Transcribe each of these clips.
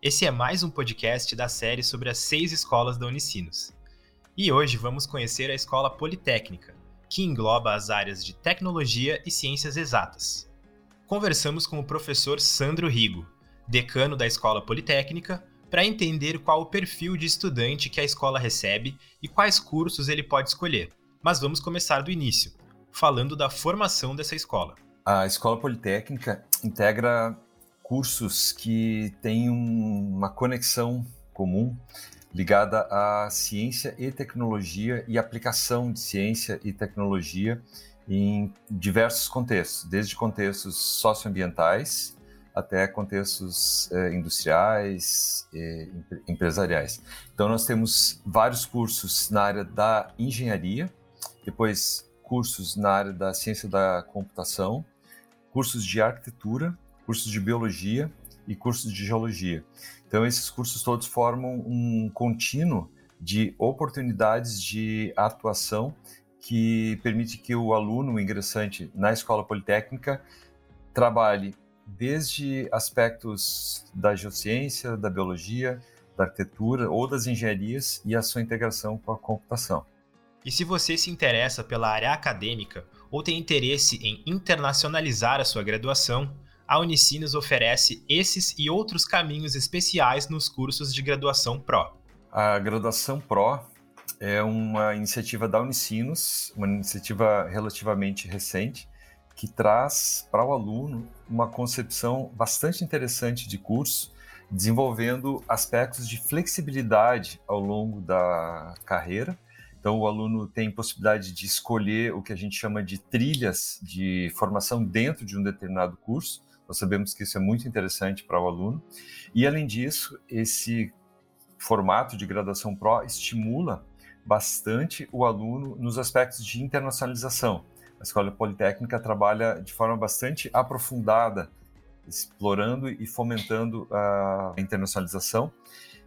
Esse é mais um podcast da série sobre as seis escolas da Unicinos. E hoje vamos conhecer a Escola Politécnica, que engloba as áreas de Tecnologia e Ciências Exatas. Conversamos com o professor Sandro Rigo, decano da Escola Politécnica, para entender qual o perfil de estudante que a escola recebe e quais cursos ele pode escolher. Mas vamos começar do início, falando da formação dessa escola. A Escola Politécnica integra cursos que têm um, uma conexão comum ligada à ciência e tecnologia e aplicação de ciência e tecnologia em diversos contextos, desde contextos socioambientais até contextos eh, industriais e empresariais. Então nós temos vários cursos na área da engenharia, depois cursos na área da ciência da computação, cursos de arquitetura, cursos de biologia e cursos de geologia. Então, esses cursos todos formam um contínuo de oportunidades de atuação que permite que o aluno, o ingressante na escola politécnica, trabalhe desde aspectos da geociência, da biologia, da arquitetura ou das engenharias e a sua integração com a computação. E se você se interessa pela área acadêmica ou tem interesse em internacionalizar a sua graduação, a Unicinos oferece esses e outros caminhos especiais nos cursos de graduação Pro. A graduação Pro é uma iniciativa da Unicinos, uma iniciativa relativamente recente, que traz para o aluno uma concepção bastante interessante de curso, desenvolvendo aspectos de flexibilidade ao longo da carreira. Então, o aluno tem possibilidade de escolher o que a gente chama de trilhas de formação dentro de um determinado curso, nós sabemos que isso é muito interessante para o aluno. E, além disso, esse formato de graduação Pro estimula bastante o aluno nos aspectos de internacionalização. A Escola Politécnica trabalha de forma bastante aprofundada, explorando e fomentando a internacionalização.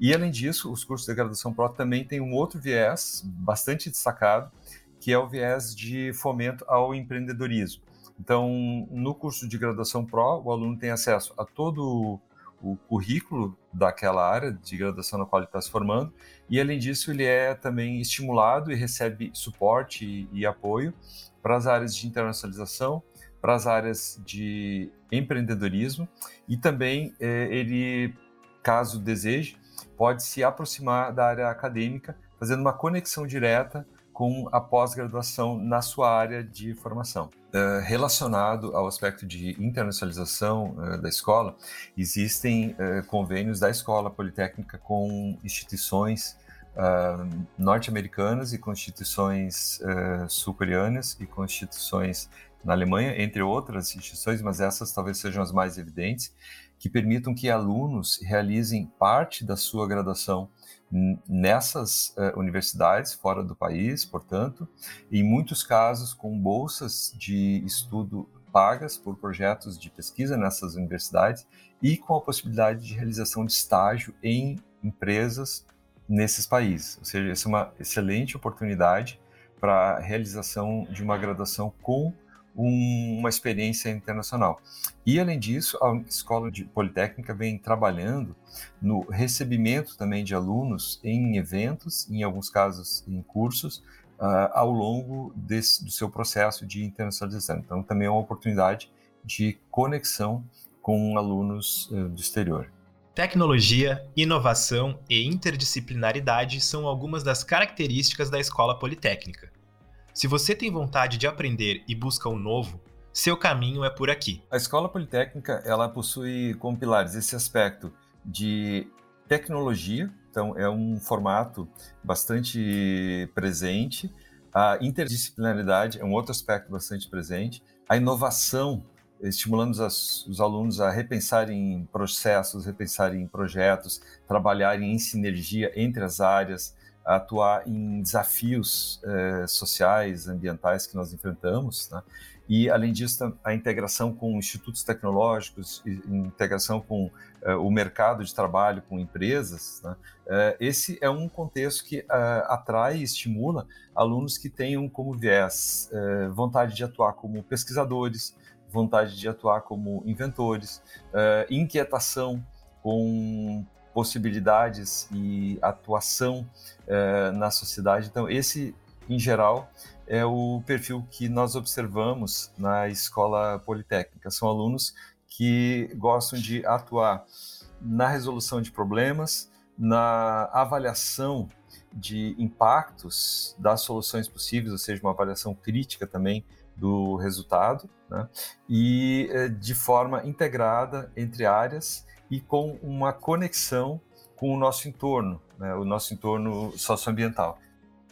E, além disso, os cursos de graduação Pro também têm um outro viés bastante destacado, que é o viés de fomento ao empreendedorismo. Então, no curso de graduação Pro, o aluno tem acesso a todo o currículo daquela área de graduação na qual ele está se formando, e além disso, ele é também estimulado e recebe suporte e, e apoio para as áreas de internacionalização, para as áreas de empreendedorismo, e também é, ele, caso deseje, pode se aproximar da área acadêmica, fazendo uma conexão direta com a pós-graduação na sua área de formação. Uh, relacionado ao aspecto de internacionalização uh, da escola, existem uh, convênios da Escola Politécnica com instituições norte-americanas e com instituições sul-coreanas e com instituições na Alemanha, entre outras instituições, mas essas talvez sejam as mais evidentes, que permitam que alunos realizem parte da sua graduação nessas uh, universidades fora do país, portanto, em muitos casos com bolsas de estudo pagas por projetos de pesquisa nessas universidades e com a possibilidade de realização de estágio em empresas nesses países. Ou seja, essa é uma excelente oportunidade para a realização de uma graduação com um, uma experiência internacional. E, além disso, a Escola de Politécnica vem trabalhando no recebimento também de alunos em eventos, em alguns casos em cursos, uh, ao longo desse, do seu processo de internacionalização. Então, também é uma oportunidade de conexão com alunos uh, do exterior. Tecnologia, inovação e interdisciplinaridade são algumas das características da Escola Politécnica. Se você tem vontade de aprender e busca o um novo, seu caminho é por aqui. A Escola Politécnica, ela possui como pilares esse aspecto de tecnologia, então é um formato bastante presente. A interdisciplinaridade é um outro aspecto bastante presente. A inovação, estimulando os, os alunos a repensarem em processos, repensarem em projetos, trabalharem em sinergia entre as áreas, atuar em desafios eh, sociais, ambientais que nós enfrentamos, né? e, além disso, a integração com institutos tecnológicos, integração com uh, o mercado de trabalho, com empresas, né? uh, esse é um contexto que atrai e estimula alunos que tenham como viés vontade de atuar como pesquisadores, vontade de atuar como inventores, inquietação com possibilidades e atuação na sociedade. Então, esse, em geral, é o perfil que nós observamos na escola politécnica. São alunos que gostam de atuar na resolução de problemas, na avaliação de impactos das soluções possíveis, ou seja, uma avaliação crítica também do resultado, né? e eh, de forma integrada entre áreas e com uma conexão com o nosso entorno, né? o nosso entorno socioambiental.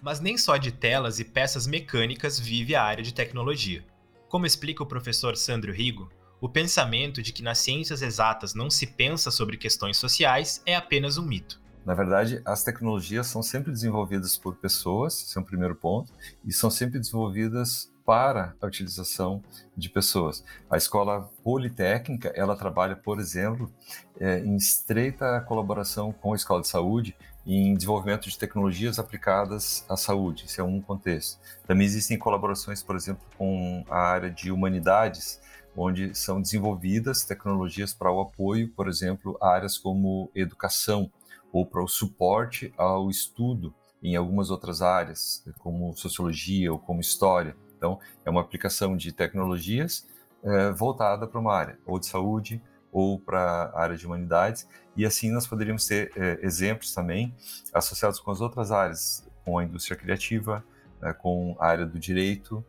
Mas nem só de telas e peças mecânicas vive a área de tecnologia. Como explica o professor Sandro Rigo, o pensamento de que nas ciências exatas não se pensa sobre questões sociais é apenas um mito. Na verdade, as tecnologias são sempre desenvolvidas por pessoas, esse é o primeiro ponto, e são sempre desenvolvidas para a utilização de pessoas. A escola politécnica, ela trabalha, por exemplo, é, em estreita colaboração com a escola de saúde em desenvolvimento de tecnologias aplicadas à saúde. Isso é um contexto. Também existem colaborações, por exemplo, com a área de humanidades, onde são desenvolvidas tecnologias para o apoio, por exemplo, a áreas como educação ou para o suporte ao estudo em algumas outras áreas, como sociologia ou como história. Então, é uma aplicação de tecnologias é, voltada para uma área, ou de saúde, ou para a área de humanidades, e assim nós poderíamos ter é, exemplos também associados com as outras áreas, com a indústria criativa, é, com a área do direito,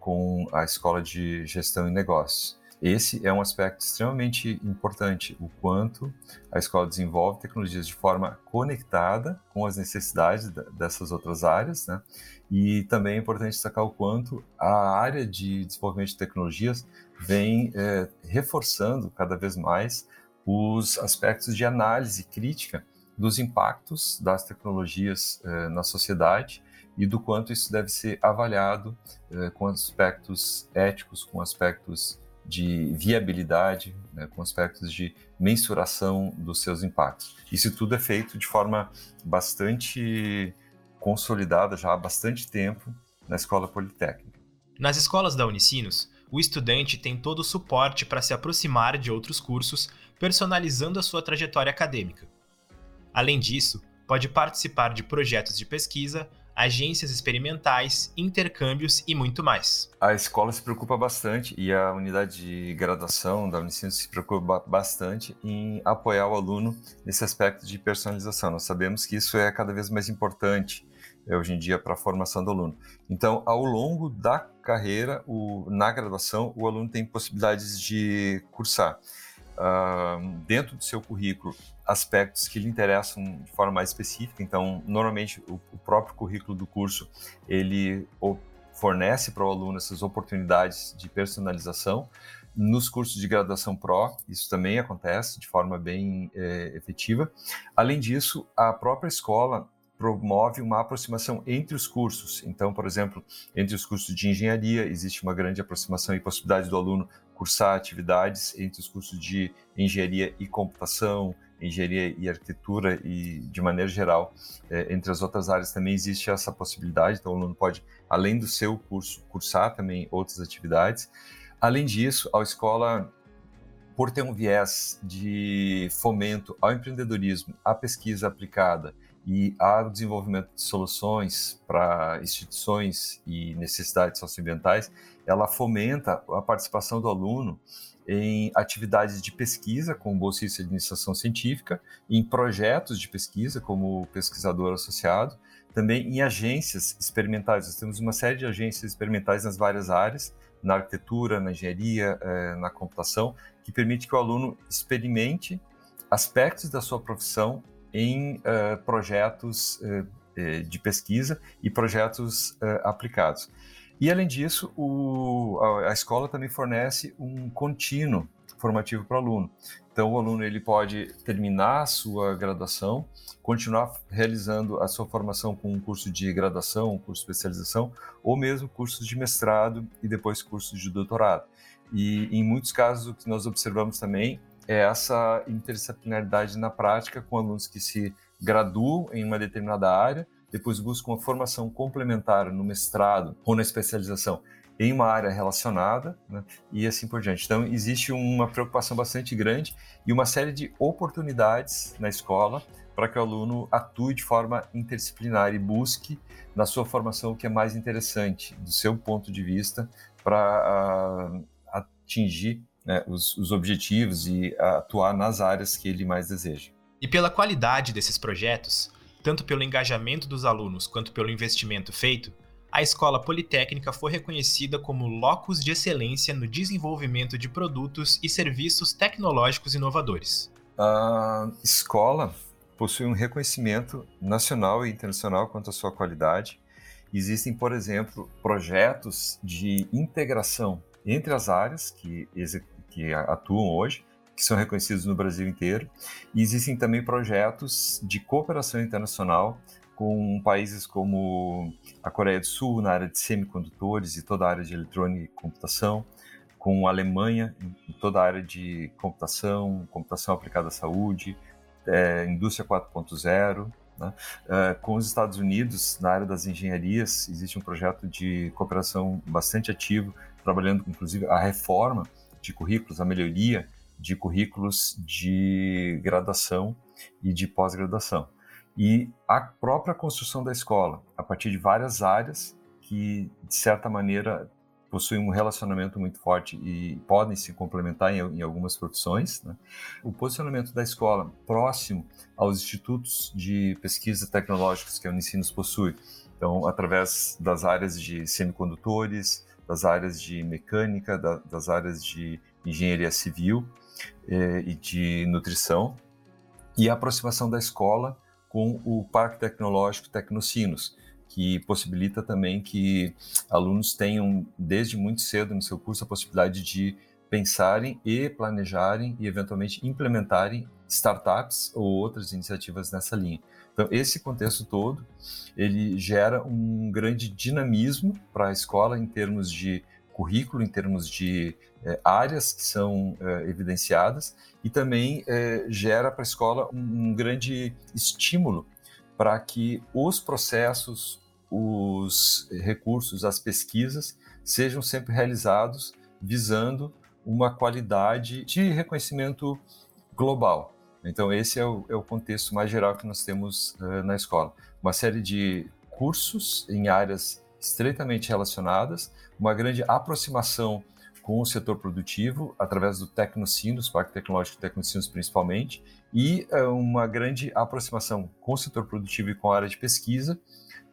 com a escola de gestão e negócios. Esse é um aspecto extremamente importante, o quanto a escola desenvolve tecnologias de forma conectada com as necessidades dessas outras áreas, né? E também é importante destacar o quanto a área de desenvolvimento de tecnologias vem é, reforçando cada vez mais os aspectos de análise crítica dos impactos das tecnologias é, na sociedade e do quanto isso deve ser avaliado é, com aspectos éticos, com aspectos de viabilidade, né, com aspectos de mensuração dos seus impactos. Isso tudo é feito de forma bastante consolidada já há bastante tempo na escola politécnica. Nas escolas da Unicinos, o estudante tem todo o suporte para se aproximar de outros cursos, personalizando a sua trajetória acadêmica. Além disso, pode participar de projetos de pesquisa, agências experimentais, intercâmbios e muito mais. A escola se preocupa bastante e a unidade de graduação da Unicinos se preocupa bastante em apoiar o aluno nesse aspecto de personalização. Nós sabemos que isso é cada vez mais importante eh, hoje em dia para a formação do aluno. Então, ao longo da carreira, o, na graduação, o aluno tem possibilidades de cursar dentro do seu currículo aspectos que lhe interessam de forma mais específica. Então, normalmente o, o próprio currículo do curso ele fornece para o aluno essas oportunidades de personalização. Nos cursos de graduação pró, isso também acontece de forma bem é, efetiva. Além disso, a própria escola promove uma aproximação entre os cursos. Então, por exemplo, entre os cursos de engenharia, existe uma grande aproximação e possibilidade do aluno cursar atividades entre os cursos de engenharia e computação, engenharia e arquitetura e, de maneira geral, é, entre as outras áreas também existe essa possibilidade. Então, o aluno pode, além do seu curso, cursar também outras atividades. Além disso, a escola, por ter um viés de fomento ao empreendedorismo, à pesquisa aplicada e ao desenvolvimento de soluções para instituições e necessidades socioambientais, ela fomenta a participação do aluno em atividades de pesquisa, como bolsista de iniciação científica, em projetos de pesquisa, como pesquisador associado, também em agências experimentais. Nós temos uma série de agências experimentais nas várias áreas, na arquitetura, na engenharia, eh, na computação, que permite que o aluno experimente aspectos da sua profissão em uh, projetos uh, de pesquisa e projetos aplicados. E, além disso, o, a, a, escola também fornece um contínuo formativo para o aluno. Então, o aluno ele pode terminar a sua graduação, continuar realizando a sua formação com um curso de graduação, um curso de especialização, ou mesmo cursos de mestrado e depois cursos de doutorado. E em muitos casos, o que nós observamos também é essa interdisciplinaridade na prática, com alunos que se graduam em uma determinada área, depois buscam uma formação complementar no mestrado ou na especialização em uma área relacionada, né, e assim por diante. Então, existe uma preocupação bastante grande e uma série de oportunidades na escola para que o aluno atue de forma interdisciplinar e busque na sua formação o que é mais interessante, do seu ponto de vista, para uh, atingir né, os, os objetivos e atuar nas áreas que ele mais deseja. E pela qualidade desses projetos, tanto pelo engajamento dos alunos quanto pelo investimento feito, a Escola Politécnica foi reconhecida como locus de excelência no desenvolvimento de produtos e serviços tecnológicos inovadores. A escola possui um reconhecimento nacional e internacional quanto à sua qualidade. Existem, por exemplo, projetos de integração entre as áreas que, que atuam hoje, que são reconhecidos no Brasil inteiro. E existem também projetos de cooperação internacional com países como a Coreia do Sul na área de semicondutores e toda a área de eletrônica e computação, com a Alemanha em toda a área de computação, computação aplicada à saúde, é, indústria 4.0, né? é, com os Estados Unidos na área das engenharias existe um projeto de cooperação bastante ativo, trabalhando inclusive a reforma de currículos, a melhoria de currículos de graduação e de pós-graduação e a própria construção da escola, a partir de várias áreas que, de certa maneira, possuem um relacionamento muito forte e podem se complementar em, em algumas profissões. Né? O posicionamento da escola próximo aos institutos de pesquisa tecnológicos que a Unicinos possui, então, através das áreas de semicondutores, das áreas de mecânica, da, das áreas de engenharia civil eh, e de nutrição, e a aproximação da escola com o Parque Tecnológico Tecnocinos, que possibilita também que alunos tenham, desde muito cedo no seu curso, a possibilidade de pensarem e planejarem e, eventualmente, implementarem startups ou outras iniciativas nessa linha. Então, esse contexto todo, ele gera um grande dinamismo para a escola em termos de currículo, em termos de é, áreas que são é, evidenciadas e também é, gera para a escola um, um grande estímulo para que os processos, os recursos, as pesquisas sejam sempre realizados visando uma qualidade de reconhecimento global. Então, esse é o, é o contexto mais geral que nós temos uh, na escola. Uma série de cursos em áreas estreitamente relacionadas, uma grande aproximação com o setor produtivo, através do Tecnocinos, Parque Tecnológico Tecnocinos principalmente, e é, uma grande aproximação com o setor produtivo e com a área de pesquisa,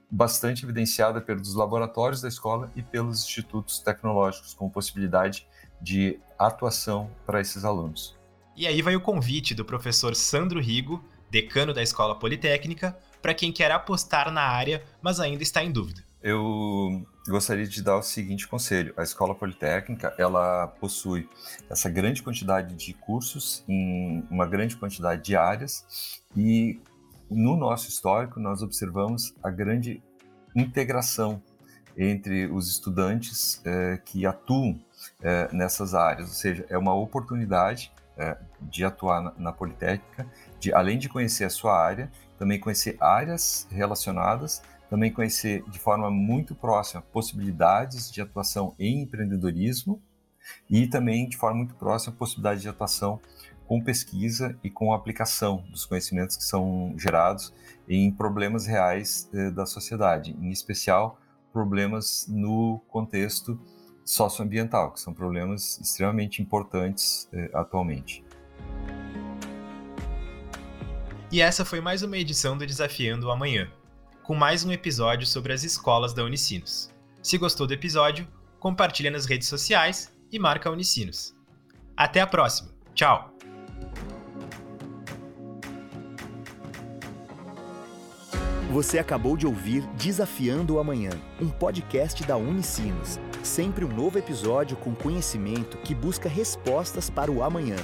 bastante evidenciada pelos laboratórios da escola e pelos institutos tecnológicos, com possibilidade de atuação para esses alunos. E aí vai o convite do professor Sandro Rigo, decano da Escola Politécnica, para quem quer apostar na área, mas ainda está em dúvida eu gostaria de dar o seguinte conselho: a Escola Politécnica ela possui essa grande quantidade de cursos em uma grande quantidade de áreas e no nosso histórico nós observamos a grande integração entre os estudantes é, que atuam é, nessas áreas, ou seja, é uma oportunidade é, de atuar na, na Politécnica, de além de conhecer a sua área, também conhecer áreas relacionadas também conhecer de forma muito próxima possibilidades de atuação em empreendedorismo e também de forma muito próxima possibilidade de atuação com pesquisa e com aplicação dos conhecimentos que são gerados em problemas reais eh, da sociedade, em especial problemas no contexto socioambiental, que são problemas extremamente importantes eh, atualmente. E essa foi mais uma edição do Desafiando o Amanhã com mais um episódio sobre as escolas da Unicinos. Se gostou do episódio, compartilha nas redes sociais e marca a Unicinos. Até a próxima. Tchau! Você acabou de ouvir Desafiando o Amanhã, um podcast da Unicinos. Sempre um novo episódio com conhecimento que busca respostas para o amanhã.